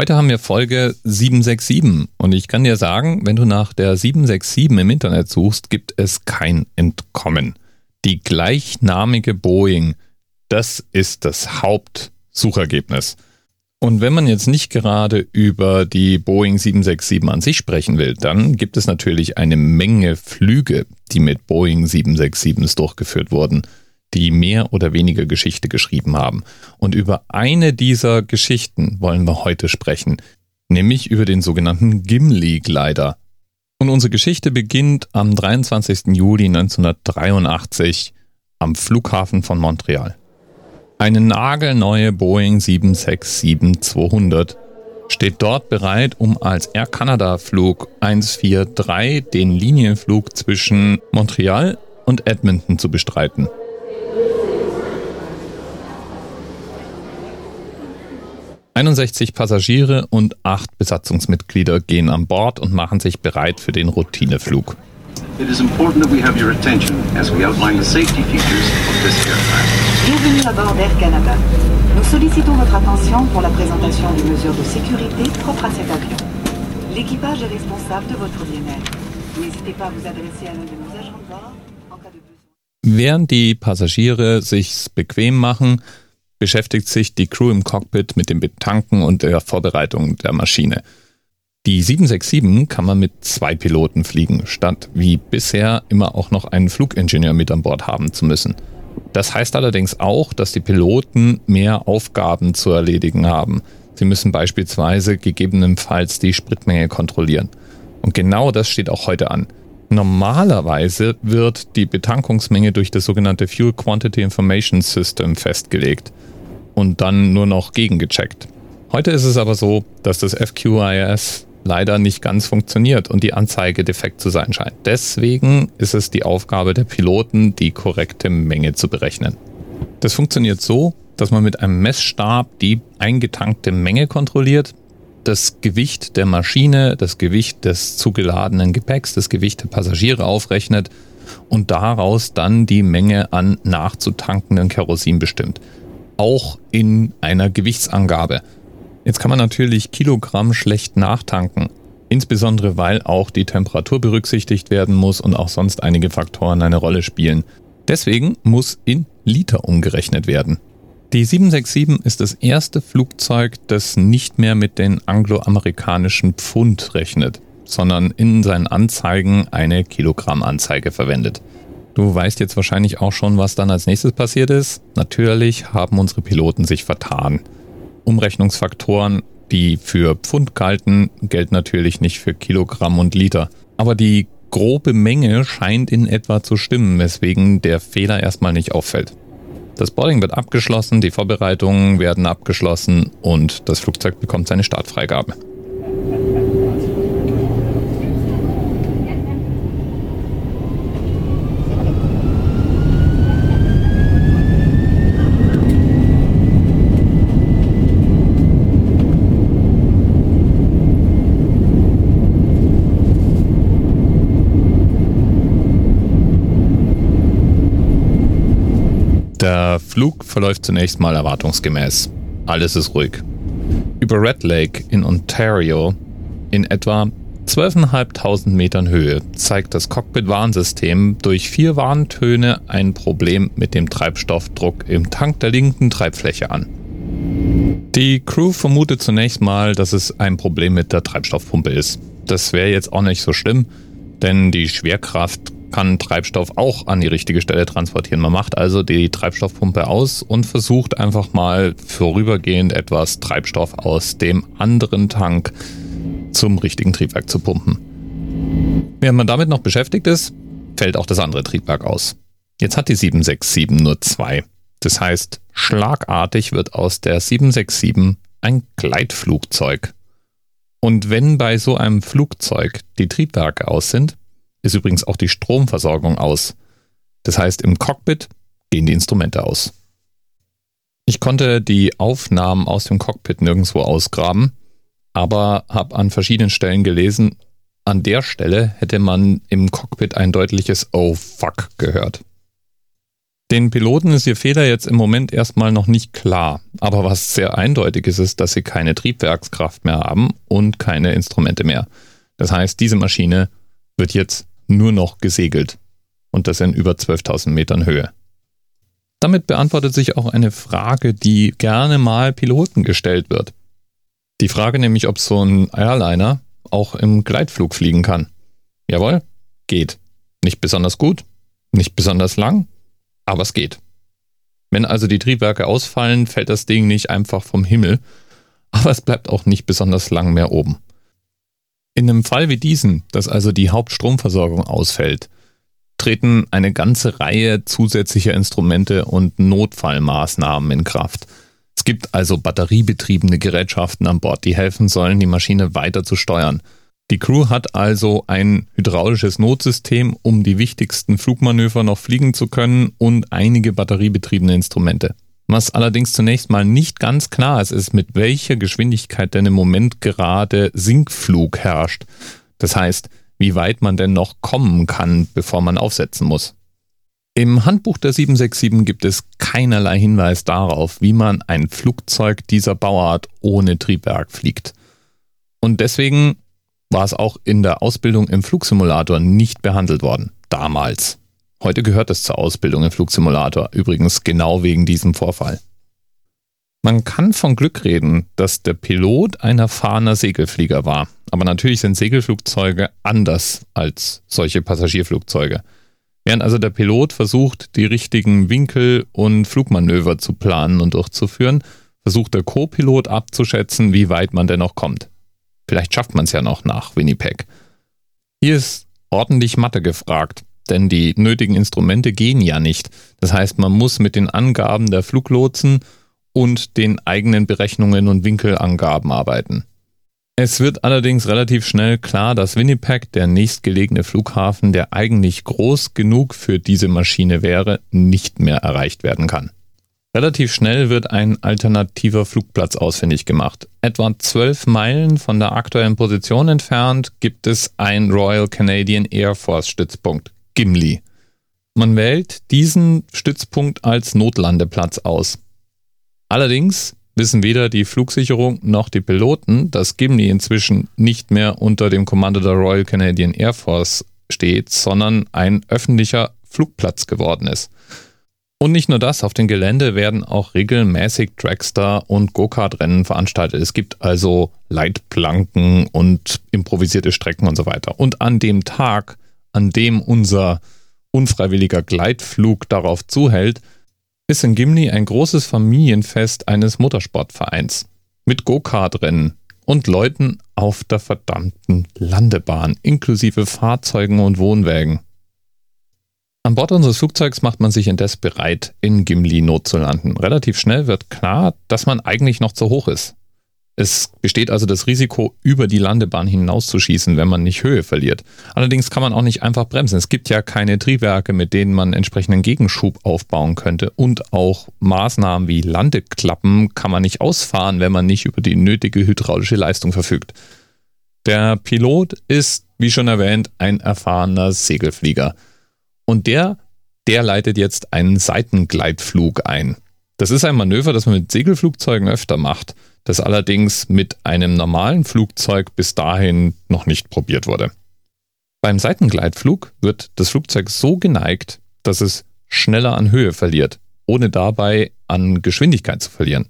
Heute haben wir Folge 767 und ich kann dir sagen, wenn du nach der 767 im Internet suchst, gibt es kein Entkommen. Die gleichnamige Boeing, das ist das Hauptsuchergebnis. Und wenn man jetzt nicht gerade über die Boeing 767 an sich sprechen will, dann gibt es natürlich eine Menge Flüge, die mit Boeing 767s durchgeführt wurden, die mehr oder weniger Geschichte geschrieben haben. Und über eine dieser Geschichten wollen wir heute sprechen, nämlich über den sogenannten Gimli-Glider. Und unsere Geschichte beginnt am 23. Juli 1983 am Flughafen von Montreal. Eine nagelneue Boeing 767-200 steht dort bereit, um als Air Canada Flug 143 den Linienflug zwischen Montreal und Edmonton zu bestreiten. »61 Passagiere und 8 Besatzungsmitglieder gehen an Bord und machen sich bereit für den Routineflug. It is important that we have your attention as we outline the safety features of this aircraft. Bienvenue à bord d'Air Canada. Nous sollicitons votre attention pour la présentation des mesures de sécurité propres à cet avion. L'équipage est responsable de votre bien-être. N'hésitez pas à vous adresser à l'un de nos agents de bord en cas de besoin. Während die Passagiere sich's bequem machen, beschäftigt sich die Crew im Cockpit mit dem Betanken und der Vorbereitung der Maschine. Die 767 kann man mit zwei Piloten fliegen, statt wie bisher immer auch noch einen Flugingenieur mit an Bord haben zu müssen. Das heißt allerdings auch, dass die Piloten mehr Aufgaben zu erledigen haben. Sie müssen beispielsweise gegebenenfalls die Spritmenge kontrollieren. Und genau das steht auch heute an. Normalerweise wird die Betankungsmenge durch das sogenannte Fuel Quantity Information System festgelegt und dann nur noch gegengecheckt. Heute ist es aber so, dass das FQIS leider nicht ganz funktioniert und die Anzeige defekt zu sein scheint. Deswegen ist es die Aufgabe der Piloten, die korrekte Menge zu berechnen. Das funktioniert so, dass man mit einem Messstab die eingetankte Menge kontrolliert, das Gewicht der Maschine, das Gewicht des zugeladenen Gepäcks, das Gewicht der Passagiere aufrechnet und daraus dann die Menge an nachzutankenden Kerosin bestimmt. Auch in einer Gewichtsangabe. Jetzt kann man natürlich Kilogramm schlecht nachtanken, insbesondere weil auch die Temperatur berücksichtigt werden muss und auch sonst einige Faktoren eine Rolle spielen. Deswegen muss in Liter umgerechnet werden. Die 767 ist das erste Flugzeug, das nicht mehr mit den angloamerikanischen Pfund rechnet, sondern in seinen Anzeigen eine Kilogrammanzeige verwendet. Du weißt jetzt wahrscheinlich auch schon, was dann als nächstes passiert ist. Natürlich haben unsere Piloten sich vertan. Umrechnungsfaktoren, die für Pfund galten, gelten natürlich nicht für Kilogramm und Liter. Aber die grobe Menge scheint in etwa zu stimmen, weswegen der Fehler erstmal nicht auffällt. Das Boarding wird abgeschlossen, die Vorbereitungen werden abgeschlossen und das Flugzeug bekommt seine Startfreigabe. Der Flug verläuft zunächst mal erwartungsgemäß. Alles ist ruhig. Über Red Lake in Ontario, in etwa 12.500 Metern Höhe, zeigt das Cockpit-Warnsystem durch vier Warntöne ein Problem mit dem Treibstoffdruck im Tank der linken Treibfläche an. Die Crew vermutet zunächst mal, dass es ein Problem mit der Treibstoffpumpe ist. Das wäre jetzt auch nicht so schlimm, denn die Schwerkraft kann Treibstoff auch an die richtige Stelle transportieren. Man macht also die Treibstoffpumpe aus und versucht einfach mal vorübergehend etwas Treibstoff aus dem anderen Tank zum richtigen Triebwerk zu pumpen. Während man damit noch beschäftigt ist, fällt auch das andere Triebwerk aus. Jetzt hat die 767 nur zwei. Das heißt, schlagartig wird aus der 767 ein Gleitflugzeug. Und wenn bei so einem Flugzeug die Triebwerke aus sind, ist übrigens auch die Stromversorgung aus. Das heißt, im Cockpit gehen die Instrumente aus. Ich konnte die Aufnahmen aus dem Cockpit nirgendwo ausgraben, aber habe an verschiedenen Stellen gelesen, an der Stelle hätte man im Cockpit ein deutliches Oh fuck gehört. Den Piloten ist ihr Fehler jetzt im Moment erstmal noch nicht klar, aber was sehr eindeutig ist, ist, dass sie keine Triebwerkskraft mehr haben und keine Instrumente mehr. Das heißt, diese Maschine wird jetzt nur noch gesegelt und das in über 12.000 Metern Höhe. Damit beantwortet sich auch eine Frage, die gerne mal Piloten gestellt wird. Die Frage nämlich, ob so ein Airliner auch im Gleitflug fliegen kann. Jawohl, geht. Nicht besonders gut, nicht besonders lang, aber es geht. Wenn also die Triebwerke ausfallen, fällt das Ding nicht einfach vom Himmel, aber es bleibt auch nicht besonders lang mehr oben. In einem Fall wie diesen, dass also die Hauptstromversorgung ausfällt, treten eine ganze Reihe zusätzlicher Instrumente und Notfallmaßnahmen in Kraft. Es gibt also batteriebetriebene Gerätschaften an Bord, die helfen sollen, die Maschine weiter zu steuern. Die Crew hat also ein hydraulisches Notsystem, um die wichtigsten Flugmanöver noch fliegen zu können und einige batteriebetriebene Instrumente. Was allerdings zunächst mal nicht ganz klar ist, ist, mit welcher Geschwindigkeit denn im Moment gerade Sinkflug herrscht. Das heißt, wie weit man denn noch kommen kann, bevor man aufsetzen muss. Im Handbuch der 767 gibt es keinerlei Hinweis darauf, wie man ein Flugzeug dieser Bauart ohne Triebwerk fliegt. Und deswegen war es auch in der Ausbildung im Flugsimulator nicht behandelt worden. Damals. Heute gehört es zur Ausbildung im Flugsimulator, übrigens genau wegen diesem Vorfall. Man kann von Glück reden, dass der Pilot ein erfahrener Segelflieger war. Aber natürlich sind Segelflugzeuge anders als solche Passagierflugzeuge. Während also der Pilot versucht, die richtigen Winkel und Flugmanöver zu planen und durchzuführen, versucht der Co-Pilot abzuschätzen, wie weit man denn noch kommt. Vielleicht schafft man es ja noch nach Winnipeg. Hier ist ordentlich Mathe gefragt, denn die nötigen Instrumente gehen ja nicht. Das heißt, man muss mit den Angaben der Fluglotsen und den eigenen Berechnungen und Winkelangaben arbeiten. Es wird allerdings relativ schnell klar, dass Winnipeg, der nächstgelegene Flughafen, der eigentlich groß genug für diese Maschine wäre, nicht mehr erreicht werden kann. Relativ schnell wird ein alternativer Flugplatz ausfindig gemacht. Etwa zwölf Meilen von der aktuellen Position entfernt gibt es ein Royal Canadian Air Force Stützpunkt, Gimli. Man wählt diesen Stützpunkt als Notlandeplatz aus. Allerdings wissen weder die Flugsicherung noch die Piloten, dass Gimli inzwischen nicht mehr unter dem Kommando der Royal Canadian Air Force steht, sondern ein öffentlicher Flugplatz geworden ist. Und nicht nur das, auf dem Gelände werden auch regelmäßig Dragster und Go-Kart-Rennen veranstaltet. Es gibt also Leitplanken und improvisierte Strecken und so weiter. Und an dem Tag, an dem unser unfreiwilliger Gleitflug darauf zuhält, ist in Gimli ein großes Familienfest eines Motorsportvereins mit Go-Kart-Rennen und Leuten auf der verdammten Landebahn, inklusive Fahrzeugen und Wohnwägen. An Bord unseres Flugzeugs macht man sich indes bereit, in Gimli Not zu landen. Relativ schnell wird klar, dass man eigentlich noch zu hoch ist. Es besteht also das Risiko, über die Landebahn hinauszuschießen, wenn man nicht Höhe verliert. Allerdings kann man auch nicht einfach bremsen. Es gibt ja keine Triebwerke, mit denen man entsprechenden Gegenschub aufbauen könnte. Und auch Maßnahmen wie Landeklappen kann man nicht ausfahren, wenn man nicht über die nötige hydraulische Leistung verfügt. Der Pilot ist, wie schon erwähnt, ein erfahrener Segelflieger. Und der, der leitet jetzt einen Seitengleitflug ein. Das ist ein Manöver, das man mit Segelflugzeugen öfter macht, das allerdings mit einem normalen Flugzeug bis dahin noch nicht probiert wurde. Beim Seitengleitflug wird das Flugzeug so geneigt, dass es schneller an Höhe verliert, ohne dabei an Geschwindigkeit zu verlieren.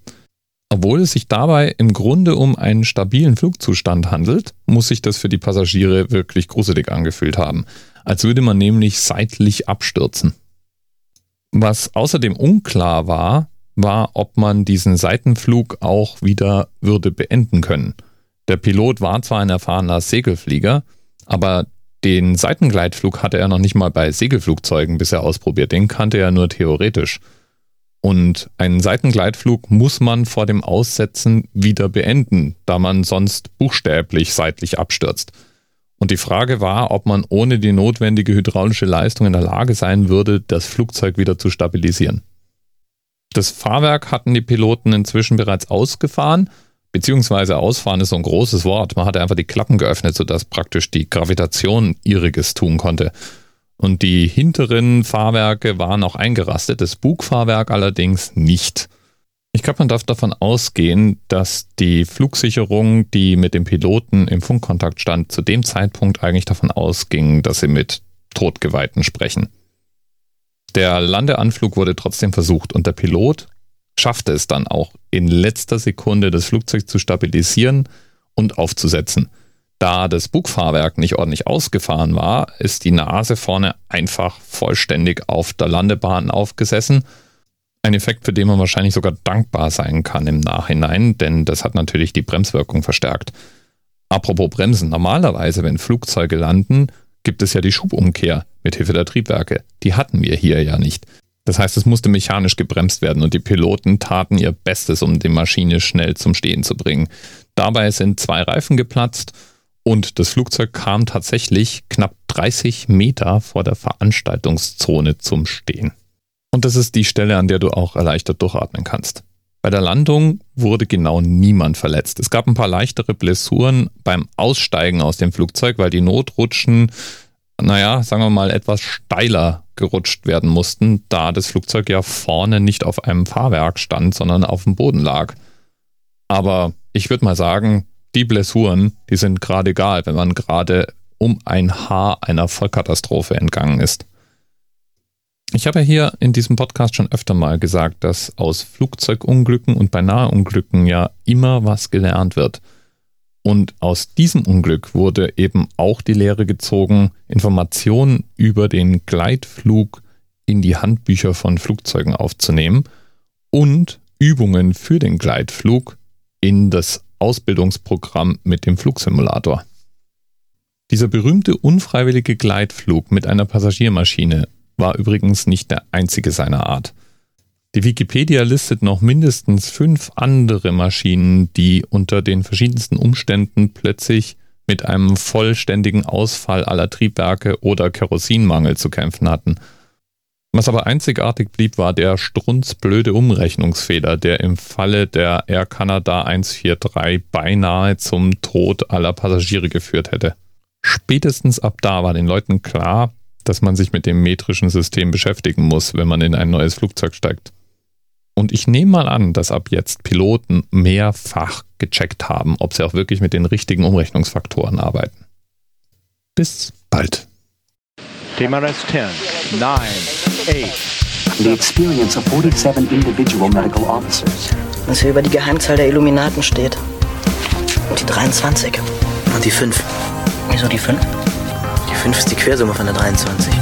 Obwohl es sich dabei im Grunde um einen stabilen Flugzustand handelt, muss sich das für die Passagiere wirklich gruselig angefühlt haben als würde man nämlich seitlich abstürzen. Was außerdem unklar war, war, ob man diesen Seitenflug auch wieder würde beenden können. Der Pilot war zwar ein erfahrener Segelflieger, aber den Seitengleitflug hatte er noch nicht mal bei Segelflugzeugen bisher ausprobiert, den kannte er nur theoretisch. Und einen Seitengleitflug muss man vor dem Aussetzen wieder beenden, da man sonst buchstäblich seitlich abstürzt. Und die Frage war, ob man ohne die notwendige hydraulische Leistung in der Lage sein würde, das Flugzeug wieder zu stabilisieren. Das Fahrwerk hatten die Piloten inzwischen bereits ausgefahren, beziehungsweise ausfahren ist so ein großes Wort. Man hatte einfach die Klappen geöffnet, sodass praktisch die Gravitation ihriges tun konnte. Und die hinteren Fahrwerke waren auch eingerastet, das Bugfahrwerk allerdings nicht. Ich glaube, man darf davon ausgehen, dass die Flugsicherung, die mit dem Piloten im Funkkontakt stand, zu dem Zeitpunkt eigentlich davon ausging, dass sie mit Todgeweihten sprechen. Der Landeanflug wurde trotzdem versucht und der Pilot schaffte es dann auch in letzter Sekunde das Flugzeug zu stabilisieren und aufzusetzen. Da das Bugfahrwerk nicht ordentlich ausgefahren war, ist die Nase vorne einfach vollständig auf der Landebahn aufgesessen. Ein Effekt, für den man wahrscheinlich sogar dankbar sein kann im Nachhinein, denn das hat natürlich die Bremswirkung verstärkt. Apropos Bremsen, normalerweise, wenn Flugzeuge landen, gibt es ja die Schubumkehr mit Hilfe der Triebwerke. Die hatten wir hier ja nicht. Das heißt, es musste mechanisch gebremst werden und die Piloten taten ihr Bestes, um die Maschine schnell zum Stehen zu bringen. Dabei sind zwei Reifen geplatzt und das Flugzeug kam tatsächlich knapp 30 Meter vor der Veranstaltungszone zum Stehen. Und das ist die Stelle, an der du auch erleichtert durchatmen kannst. Bei der Landung wurde genau niemand verletzt. Es gab ein paar leichtere Blessuren beim Aussteigen aus dem Flugzeug, weil die Notrutschen, naja, sagen wir mal, etwas steiler gerutscht werden mussten, da das Flugzeug ja vorne nicht auf einem Fahrwerk stand, sondern auf dem Boden lag. Aber ich würde mal sagen, die Blessuren, die sind gerade egal, wenn man gerade um ein Haar einer Vollkatastrophe entgangen ist. Ich habe ja hier in diesem Podcast schon öfter mal gesagt, dass aus Flugzeugunglücken und Beinaheunglücken ja immer was gelernt wird. Und aus diesem Unglück wurde eben auch die Lehre gezogen, Informationen über den Gleitflug in die Handbücher von Flugzeugen aufzunehmen und Übungen für den Gleitflug in das Ausbildungsprogramm mit dem Flugsimulator. Dieser berühmte unfreiwillige Gleitflug mit einer Passagiermaschine war übrigens nicht der einzige seiner Art. Die Wikipedia listet noch mindestens fünf andere Maschinen, die unter den verschiedensten Umständen plötzlich mit einem vollständigen Ausfall aller Triebwerke oder Kerosinmangel zu kämpfen hatten – was aber einzigartig blieb, war der strunzblöde Umrechnungsfehler, der im Falle der Air Canada 143 beinahe zum Tod aller Passagiere geführt hätte. Spätestens ab da war den Leuten klar, dass man sich mit dem metrischen System beschäftigen muss, wenn man in ein neues Flugzeug steigt. Und ich nehme mal an, dass ab jetzt Piloten mehrfach gecheckt haben, ob sie auch wirklich mit den richtigen Umrechnungsfaktoren arbeiten. Bis bald. TMRS 10, 9, 8. The experience of 47 individual medical officers. Was hier über die Geheimzahl der Illuminaten steht. Und die 23. Und die 5. Wieso die 5? Die 5 ist die Quersumme von der 23.